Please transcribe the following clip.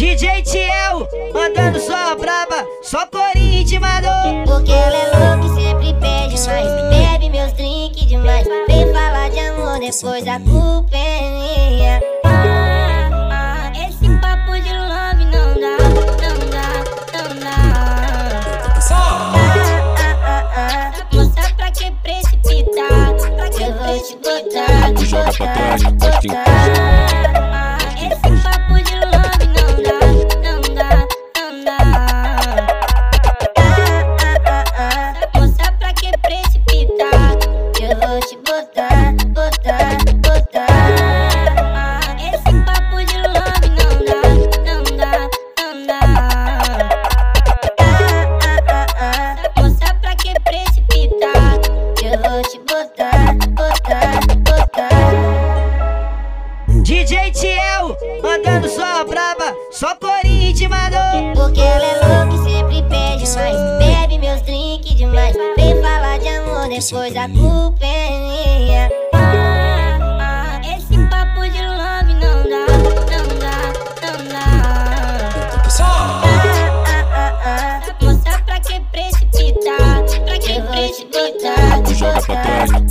DJ Tiel, mandando só braba, só Corinthians mandou. Porque ela é louca e sempre pede mais. Bebe meus drinks demais. Vem falar de amor, depois a culpa é minha. Ah, ah, esse papo de love não dá, não dá, não dá. Ah, ah, Moça, pra que precipitar? Pra que eu vou te botar, joga pra trás, botar, DJ Tiel, mandando só braba, só corinho mano. Porque ela é louca e sempre pede mais. Bebe meus drinks demais. Vem falar de amor, depois a culpa é minha. Ah, esse papo de love não dá, não dá, não dá. Ah, ah, ah pra que precipitar, pra que precipitar. Joga pra trás.